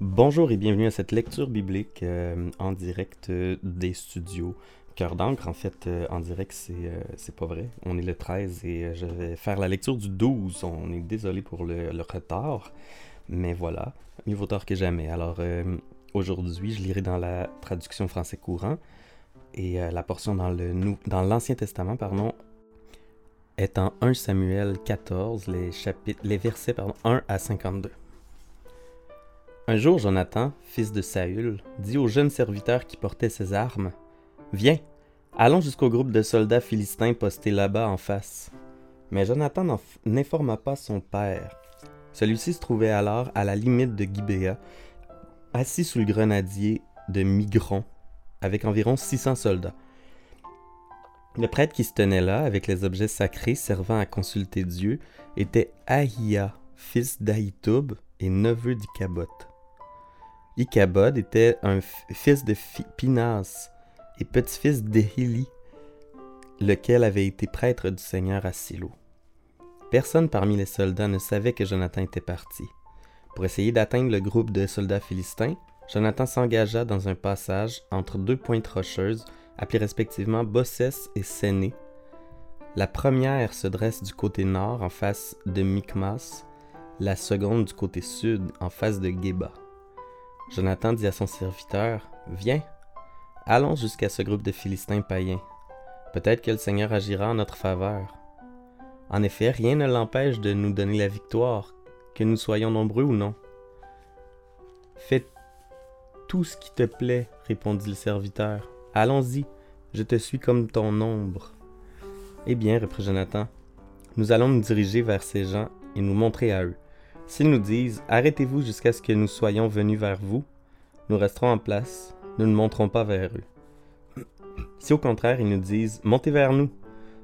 Bonjour et bienvenue à cette lecture biblique euh, en direct euh, des studios Cœur d'encre. En fait, euh, en direct, c'est pas vrai. On est le 13 et je vais faire la lecture du 12. On est désolé pour le, retard, mais voilà, mieux vaut tard que jamais. Alors, aujourd'hui, je lirai dans la traduction français courant et la portion dans nou- dans l'Ancien Testament, pardon, est en 1 Samuel 14, les, chapitres, les versets pardon, 1 à 52. Un jour, Jonathan, fils de Saül, dit au jeune serviteur qui portait ses armes Viens, allons jusqu'au groupe de soldats philistins postés là-bas en face. Mais Jonathan n'informa pas son père. Celui-ci se trouvait alors à la limite de Gibéa, assis sous le grenadier de Migron, avec environ 600 soldats. Le prêtre qui se tenait là, avec les objets sacrés servant à consulter Dieu, était Ahia, fils d'Ahitoub et neveu d'Icabod. Icabod était un fils de Pinas et petit-fils d'Éhili, lequel avait été prêtre du Seigneur à Silo. Personne parmi les soldats ne savait que Jonathan était parti. Pour essayer d'atteindre le groupe de soldats philistins, Jonathan s'engagea dans un passage entre deux pointes rocheuses, appelées respectivement Bossès et Séné. La première se dresse du côté nord en face de Micmas, la seconde du côté sud en face de Geba. Jonathan dit à son serviteur Viens, allons jusqu'à ce groupe de Philistins païens. Peut-être que le Seigneur agira en notre faveur. En effet, rien ne l'empêche de nous donner la victoire, que nous soyons nombreux ou non. Fais tout ce qui te plaît, répondit le serviteur. Allons-y, je te suis comme ton ombre. Eh bien, reprit Jonathan, nous allons nous diriger vers ces gens et nous montrer à eux. S'ils nous disent Arrêtez-vous jusqu'à ce que nous soyons venus vers vous, nous resterons en place, nous ne monterons pas vers eux. Si au contraire ils nous disent Montez vers nous,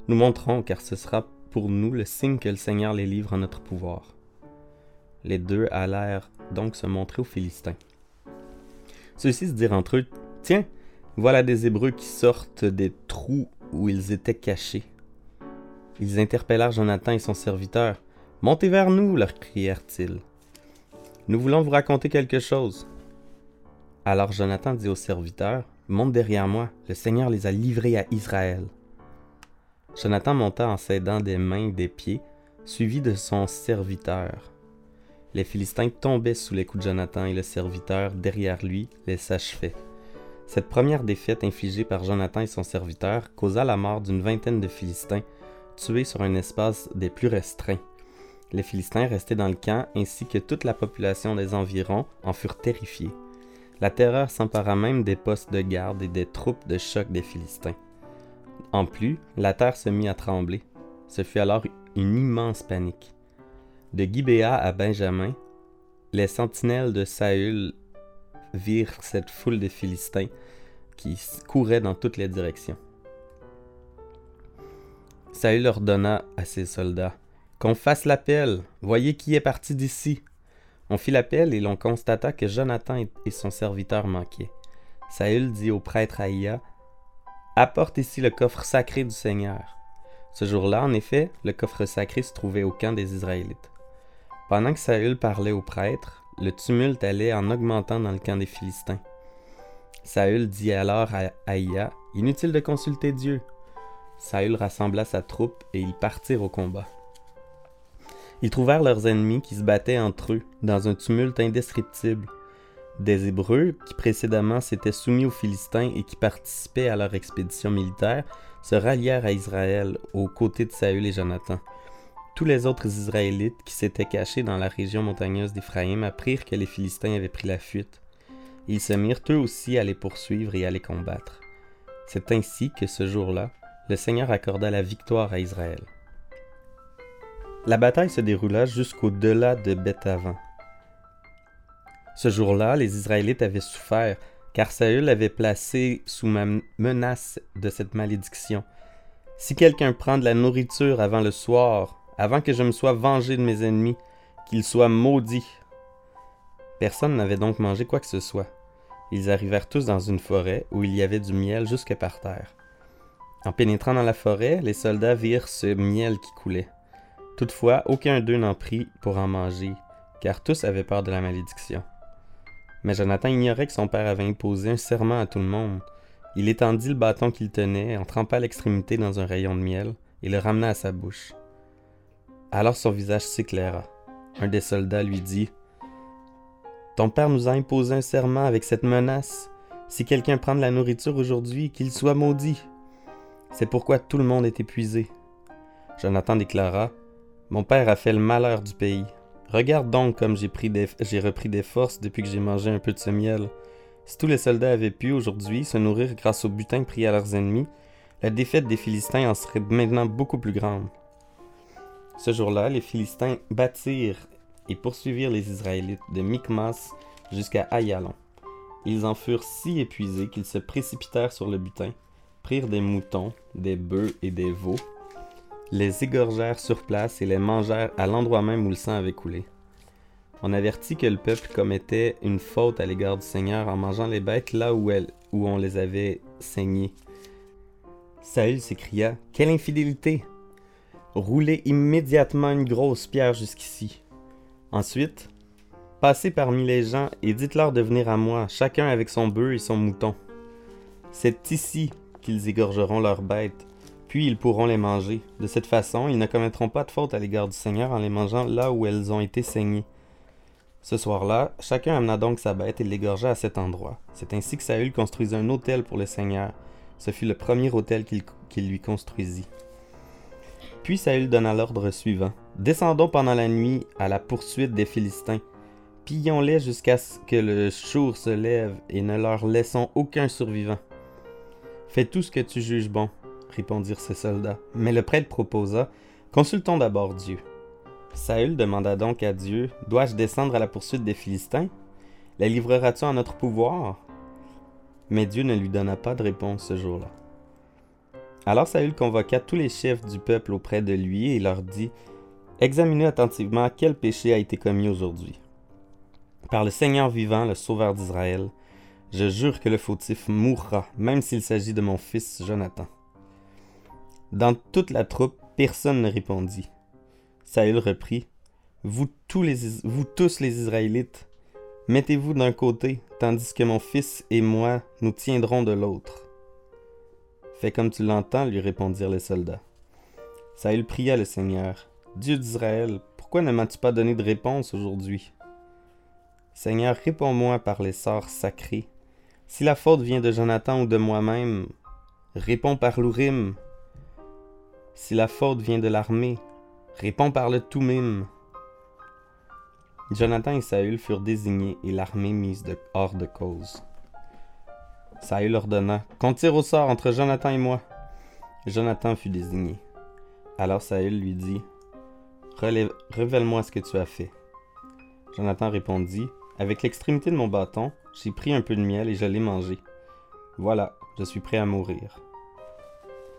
nous monterons, car ce sera pour nous le signe que le Seigneur les livre en notre pouvoir. Les deux allèrent donc se montrer aux Philistins. Ceux-ci se dirent entre eux Tiens, voilà des Hébreux qui sortent des trous où ils étaient cachés. Ils interpellèrent Jonathan et son serviteur. Montez vers nous, leur crièrent-ils. Nous voulons vous raconter quelque chose. Alors Jonathan dit au serviteur, Monte derrière moi, le Seigneur les a livrés à Israël. Jonathan monta en s'aidant des mains et des pieds, suivi de son serviteur. Les Philistins tombaient sous les coups de Jonathan et le serviteur, derrière lui, les achevait. Cette première défaite infligée par Jonathan et son serviteur causa la mort d'une vingtaine de Philistins, tués sur un espace des plus restreints. Les Philistins restés dans le camp ainsi que toute la population des environs en furent terrifiés. La terreur s'empara même des postes de garde et des troupes de choc des Philistins. En plus, la terre se mit à trembler. Ce fut alors une immense panique. De Gibéa à Benjamin, les sentinelles de Saül virent cette foule de Philistins qui couraient dans toutes les directions. Saül ordonna à ses soldats Qu'on fasse l'appel, voyez qui est parti d'ici. On fit l'appel et l'on constata que Jonathan et son serviteur manquaient. Saül dit au prêtre Aïa Apporte ici le coffre sacré du Seigneur. Ce jour-là, en effet, le coffre sacré se trouvait au camp des Israélites. Pendant que Saül parlait au prêtre, le tumulte allait en augmentant dans le camp des Philistins. Saül dit alors à Aïa Inutile de consulter Dieu. Saül rassembla sa troupe et ils partirent au combat. Ils trouvèrent leurs ennemis qui se battaient entre eux dans un tumulte indescriptible. Des Hébreux, qui précédemment s'étaient soumis aux Philistins et qui participaient à leur expédition militaire, se rallièrent à Israël aux côtés de Saül et Jonathan. Tous les autres Israélites qui s'étaient cachés dans la région montagneuse d'Éphraïm apprirent que les Philistins avaient pris la fuite. Ils se mirent eux aussi à les poursuivre et à les combattre. C'est ainsi que ce jour-là, le Seigneur accorda la victoire à Israël. La bataille se déroula jusqu'au-delà de Bethavan. Ce jour-là, les Israélites avaient souffert, car Saül avait placé sous ma menace de cette malédiction. Si quelqu'un prend de la nourriture avant le soir, avant que je me sois vengé de mes ennemis, qu'il soit maudit. Personne n'avait donc mangé quoi que ce soit. Ils arrivèrent tous dans une forêt où il y avait du miel jusque par terre. En pénétrant dans la forêt, les soldats virent ce miel qui coulait. Toutefois, aucun d'eux n'en prit pour en manger, car tous avaient peur de la malédiction. Mais Jonathan ignorait que son père avait imposé un serment à tout le monde. Il étendit le bâton qu'il tenait, en trempa l'extrémité dans un rayon de miel, et le ramena à sa bouche. Alors son visage s'éclaira. Un des soldats lui dit Ton père nous a imposé un serment avec cette menace. Si quelqu'un prend de la nourriture aujourd'hui, qu'il soit maudit. C'est pourquoi tout le monde est épuisé. Jonathan déclara Mon père a fait le malheur du pays. Regarde donc comme j'ai, repris des forces depuis que j'ai mangé un peu de ce miel. Si tous les soldats avaient pu aujourd'hui se nourrir grâce au butin pris à leurs ennemis, la défaite des Philistins en serait maintenant beaucoup plus grande. Ce jour-là, les Philistins battirent et poursuivirent les Israélites de Micmas jusqu'à Ayalon. Ils en furent si épuisés qu'ils se précipitèrent sur le butin, prirent des moutons, des bœufs et des veaux, les égorgèrent sur place et les mangèrent à l'endroit même où le sang avait coulé. On avertit que le peuple commettait une faute à l'égard du Seigneur en mangeant les bêtes là où, où on les avait saignées. Saül s'écria Quelle infidélité Roulez immédiatement une grosse pierre jusqu'ici. Ensuite, passez parmi les gens et dites-leur de venir à moi, chacun avec son bœuf et son mouton. C'est ici qu'ils égorgeront leurs bêtes, puis ils pourront les manger. De cette façon, ils ne commettront pas de faute à l'égard du Seigneur en les mangeant là où elles ont été saignées. Ce soir-là, chacun amena donc sa bête et l'égorgea à cet endroit. C'est ainsi que Saül construisit un autel pour le Seigneur. Ce fut le premier autel qu'il lui construisit. Puis Saül donna l'ordre suivant. Descendons pendant la nuit à la poursuite des Philistins. Pillons-les jusqu'à ce que le jour se lève et ne leur laissons aucun survivant. Fais tout ce que tu juges bon, répondirent ses soldats. Mais le prêtre proposa Consultons d'abord Dieu. Saül demanda donc à Dieu Dois-je descendre à la poursuite des Philistins? Les livreras-tu en notre pouvoir? Mais Dieu ne lui donna pas de réponse ce jour-là. Alors Saül convoqua tous les chefs du peuple auprès de lui et leur dit Examinez attentivement quel péché a été commis aujourd'hui. Par le Seigneur vivant, le Sauveur d'Israël, je jure que le fautif mourra, même s'il s'agit de mon fils Jonathan. Dans toute la troupe, personne ne répondit. Saül reprit vous, tous les, Israélites, mettez-vous d'un côté, tandis que mon fils et moi nous tiendrons de l'autre. Fais comme tu l'entends, lui répondirent les soldats. Saül pria le Seigneur Dieu d'Israël, pourquoi ne m'as-tu pas donné de réponse aujourd'hui? Seigneur, réponds-moi par les sorts sacrés. Si la faute vient de Jonathan ou de moi-même, réponds par l'Urim. Si la faute vient de l'armée, Réponds par le tout mime. Jonathan et Saül furent désignés et l'armée mise de, hors de cause. Saül ordonna Qu'on tire au sort entre Jonathan et moi. Jonathan fut désigné. Alors Saül lui dit Révèle-moi ce que tu as fait. Jonathan répondit Avec l'extrémité de mon bâton, j'ai pris un peu de miel et je l'ai mangé. Voilà, je suis prêt à mourir.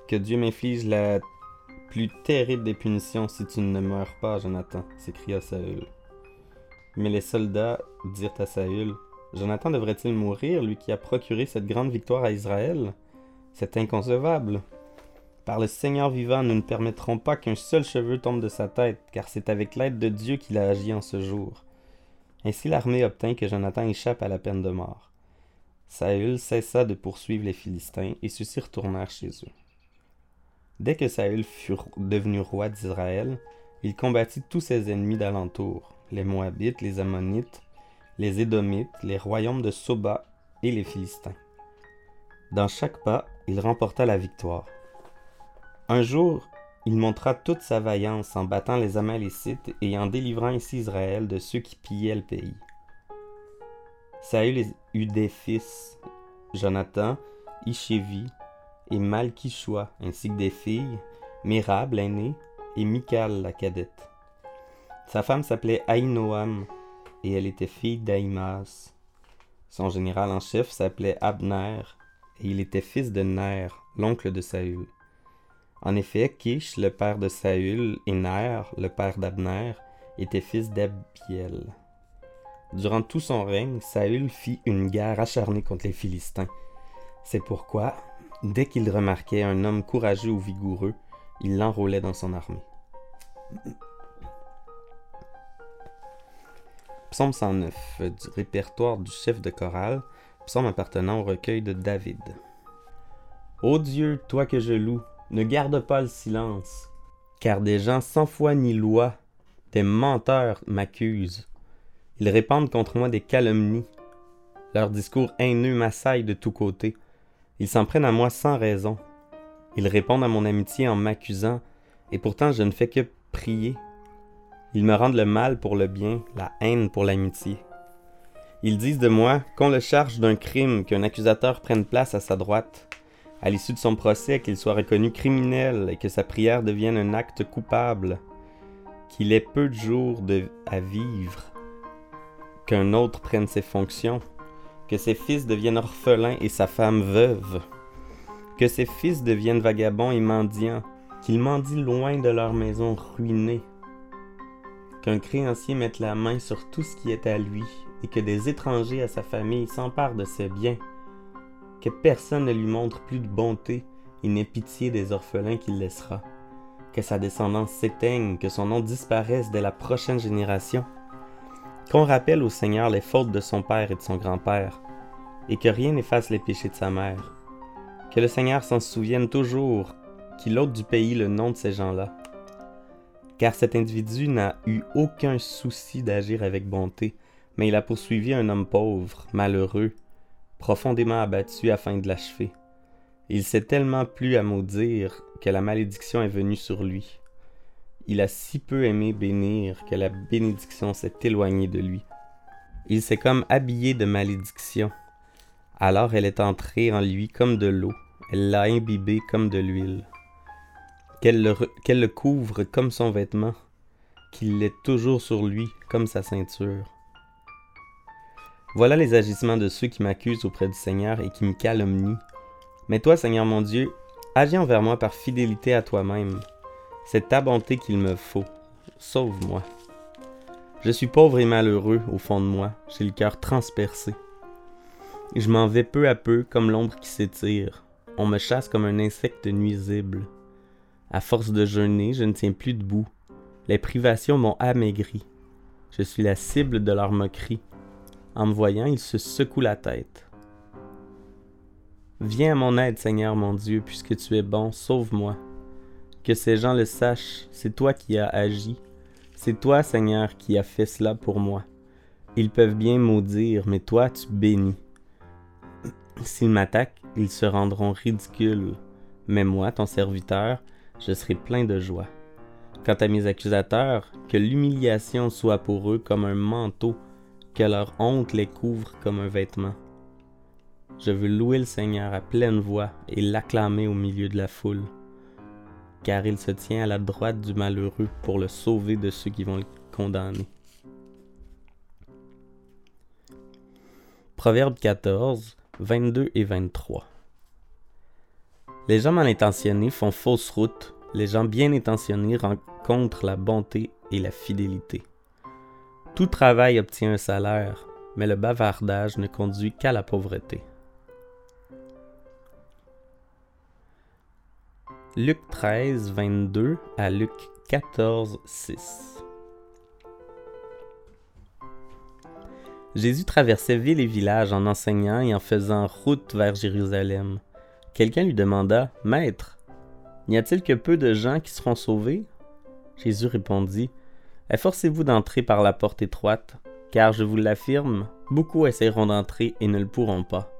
Que Dieu m'inflige la plus terrible des punitions si tu ne meurs pas, Jonathan, s'écria Saül. Mais les soldats dirent à Saül Jonathan devrait-il mourir, lui qui a procuré cette grande victoire à Israël? C'est inconcevable. Par le Seigneur vivant, nous ne permettrons pas qu'un seul cheveu tombe de sa tête, car c'est avec l'aide de Dieu qu'il a agi en ce jour. Ainsi l'armée obtint que Jonathan échappe à la peine de mort. Saül cessa de poursuivre les Philistins et ceux-ci retournèrent chez eux. Dès que Saül fut devenu roi d'Israël, il combattit tous ses ennemis d'alentour, les Moabites, les Ammonites, les Édomites, les royaumes de Soba et les Philistins. Dans chaque pas, il remporta la victoire. Un jour, il montra toute sa vaillance en battant les Amalécites et en délivrant ainsi Israël de ceux qui pillaient le pays. Saül eut des fils, Jonathan, Ishévi, et Malkishua, ainsi que des filles, Mirab l'aînée et Michal la cadette. Sa femme s'appelait Aïnoam et elle était fille d'Aïmas. Son général en chef s'appelait Abner et il était fils de Ner, l'oncle de Saül. En effet, Kish, le père de Saül, et Ner, le père d'Abner, étaient fils d'Abiel. Durant tout son règne, Saül fit une guerre acharnée contre les Philistins. C'est pourquoi, Dès qu'il remarquait un homme courageux ou vigoureux, il l'enrôlait dans son armée. Psaume 109 du répertoire du chef de chorale, psaume appartenant au recueil de David. Ô Dieu, toi que je loue, ne garde pas le silence, car des gens sans foi ni loi, des menteurs m'accusent. Ils répandent contre moi des calomnies. Leurs discours haineux m'assaillent de tous côtés. Ils s'en prennent à moi sans raison. Ils répondent à mon amitié en m'accusant, et pourtant je ne fais que prier. Ils me rendent le mal pour le bien, la haine pour l'amitié. Ils disent de moi qu'on le charge d'un crime, qu'un accusateur prenne place à sa droite, à l'issue de son procès, qu'il soit reconnu criminel et que sa prière devienne un acte coupable, qu'il ait peu de jours à vivre, qu'un autre prenne ses fonctions, que ses fils deviennent orphelins et sa femme veuve, que ses fils deviennent vagabonds et mendiants, qu'ils mendient loin de leur maison ruinée, qu'un créancier mette la main sur tout ce qui est à lui et que des étrangers à sa famille s'emparent de ses biens, que personne ne lui montre plus de bonté et n'ait pitié des orphelins qu'il laissera, que sa descendance s'éteigne, que son nom disparaisse dès la prochaine génération, qu'on rappelle au Seigneur les fautes de son père et de son grand-père, et que rien n'efface les péchés de sa mère, que le Seigneur s'en souvienne toujours, qu'il ôte du pays le nom de ces gens-là, car cet individu n'a eu aucun souci d'agir avec bonté, mais il a poursuivi un homme pauvre, malheureux, profondément abattu afin de l'achever. Il s'est tellement plu à maudire que la malédiction est venue sur lui. Il a si peu aimé bénir que la bénédiction s'est éloignée de lui. Il s'est comme habillé de malédiction. Alors elle est entrée en lui comme de l'eau, elle l'a imbibé comme de l'huile qu'elle le, couvre comme son vêtement, qu'il l'ait toujours sur lui comme sa ceinture. Voilà les agissements de ceux qui m'accusent auprès du Seigneur et qui me calomnient. Mais toi, Seigneur mon Dieu, agis envers moi par fidélité à toi-même. C'est ta bonté qu'il me faut. Sauve-moi. Je suis pauvre et malheureux au fond de moi, j'ai le cœur transpercé. Je m'en vais peu à peu comme l'ombre qui s'étire. On me chasse comme un insecte nuisible. À force de jeûner, je ne tiens plus debout. Les privations m'ont amaigri. Je suis la cible de leur moquerie. En me voyant, ils se secouent la tête. Viens à mon aide, Seigneur mon Dieu, puisque tu es bon, sauve-moi. Que ces gens le sachent, c'est toi qui as agi. C'est toi, Seigneur, qui as fait cela pour moi. Ils peuvent bien maudire, mais toi, tu bénis. S'ils m'attaquent, ils se rendront ridicules. Mais moi, ton serviteur, je serai plein de joie. Quant à mes accusateurs, que l'humiliation soit pour eux comme un manteau, que leur honte les couvre comme un vêtement. Je veux louer le Seigneur à pleine voix et l'acclamer au milieu de la foule, car il se tient à la droite du malheureux pour le sauver de ceux qui vont le condamner. Proverbe 14, 22 et 23. Les gens mal intentionnés font fausse route, les gens bien intentionnés rencontrent la bonté et la fidélité. Tout travail obtient un salaire, mais le bavardage ne conduit qu'à la pauvreté. Luc 13, 22 à Luc 14, 6. Jésus traversait ville et village en enseignant et en faisant route vers Jérusalem. Quelqu'un lui demanda Maître, n'y a-t-il que peu de gens qui seront sauvés? Jésus répondit Efforcez-vous d'entrer par la porte étroite, car je vous l'affirme, beaucoup essaieront d'entrer et ne le pourront pas.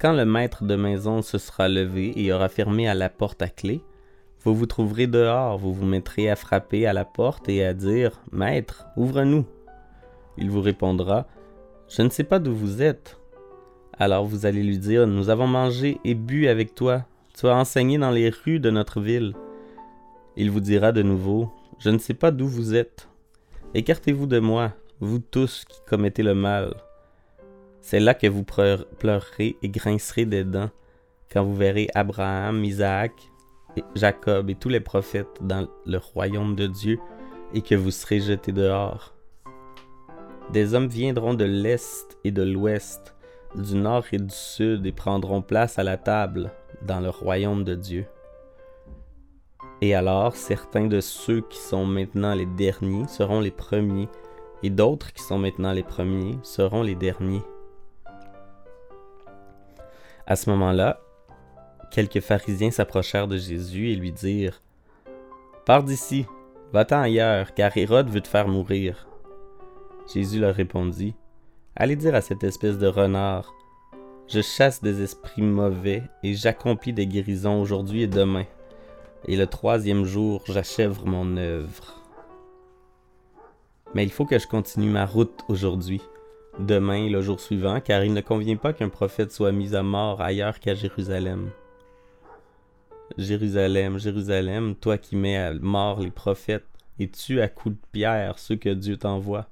Quand le maître de maison se sera levé et aura fermé à la porte à clé, vous vous trouverez dehors, vous vous mettrez à frapper à la porte et à dire Maître, ouvre-nous. Il vous répondra Je ne sais pas d'où vous êtes. Alors vous allez lui dire, Nous avons mangé et bu avec toi, tu as enseigné dans les rues de notre ville. Il vous dira de nouveau, Je ne sais pas d'où vous êtes. Écartez-vous de moi, vous tous qui commettez le mal. C'est là que vous pleurerez et grincerez des dents, quand vous verrez Abraham, Isaac, Jacob et tous les prophètes dans le royaume de Dieu, et que vous serez jetés dehors. Des hommes viendront de l'Est et de l'Ouest, du nord et du sud et prendront place à la table dans le royaume de Dieu. Et alors certains de ceux qui sont maintenant les derniers seront les premiers, et d'autres qui sont maintenant les premiers seront les derniers. À ce moment-là, quelques pharisiens s'approchèrent de Jésus et lui dirent Pars d'ici, va-t'en ailleurs, car Hérode veut te faire mourir. Jésus leur répondit Allez dire à cette espèce de renard Je chasse des esprits mauvais et j'accomplis des guérisons aujourd'hui et demain. Et le troisième jour, j'achève mon œuvre. Mais il faut que je continue ma route aujourd'hui, demain et le jour suivant, car il ne convient pas qu'un prophète soit mis à mort ailleurs qu'à Jérusalem. Jérusalem, Jérusalem, toi qui mets à mort les prophètes et tues à coups de pierre ceux que Dieu t'envoie?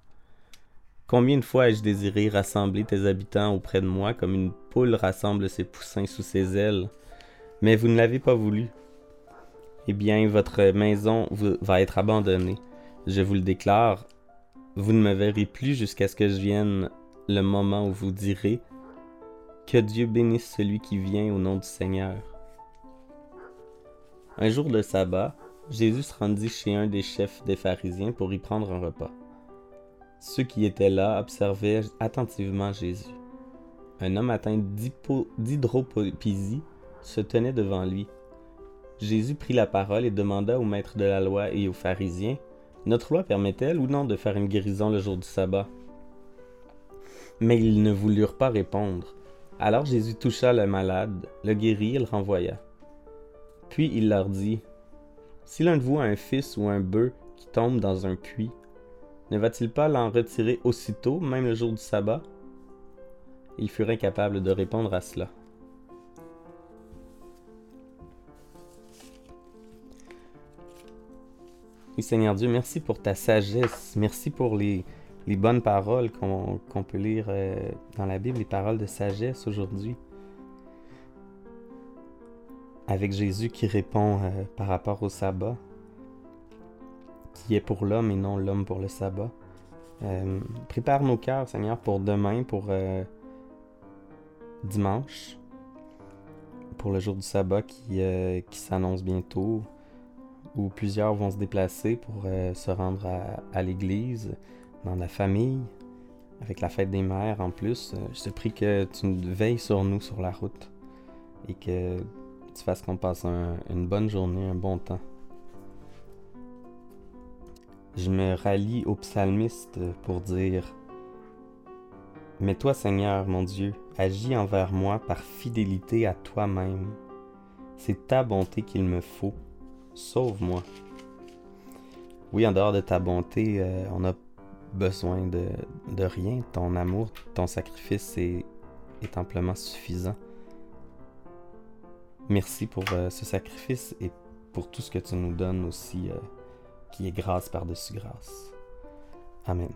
Combien de fois ai-je désiré rassembler tes habitants auprès de moi comme une poule rassemble ses poussins sous ses ailes, mais vous ne l'avez pas voulu. Eh bien, votre maison va être abandonnée. Je vous le déclare, vous ne me verrez plus jusqu'à ce que je vienne le moment où vous direz Que Dieu bénisse celui qui vient au nom du Seigneur. Un jour de sabbat, Jésus se rendit chez un des chefs des pharisiens pour y prendre un repas. Ceux qui étaient là observaient attentivement Jésus. Un homme atteint d'hydropésie se tenait devant lui. Jésus prit la parole et demanda au maître de la loi et aux pharisiens Notre loi permet-elle ou non de faire une guérison le jour du sabbat? Mais ils ne voulurent pas répondre. Alors Jésus toucha le malade, le guérit et le renvoya. Puis il leur dit Si l'un de vous a un fils ou un bœuf qui tombe dans un puits, ne va-t-il pas l'en retirer aussitôt, même le jour du sabbat Ils furent incapables de répondre à cela. Oui, Seigneur Dieu, merci pour ta sagesse. Merci pour les, bonnes paroles qu'on peut lire euh, dans la Bible, les paroles de sagesse aujourd'hui avec Jésus qui répond euh, par rapport au sabbat, qui est pour l'homme et non l'homme pour le sabbat. Euh, prépare nos cœurs, Seigneur, pour demain, pour dimanche, pour le jour du sabbat qui s'annonce bientôt, où plusieurs vont se déplacer pour se rendre à, à l'église, dans la famille, avec la fête des mères en plus. je te prie que tu veilles sur nous sur la route et que tu fasses qu'on passe une bonne journée, un bon temps. Je me rallie au psalmiste pour dire Mais toi, Seigneur, mon Dieu, agis envers moi par fidélité à toi-même. C'est ta bonté qu'il me faut. Sauve-moi. Oui, en dehors de ta bonté, euh, on a besoin de, rien. Ton amour, ton sacrifice est amplement suffisant. Merci pour euh, ce sacrifice et pour tout ce que tu nous donnes aussi, euh, qui est grâce par-dessus grâce. Amen.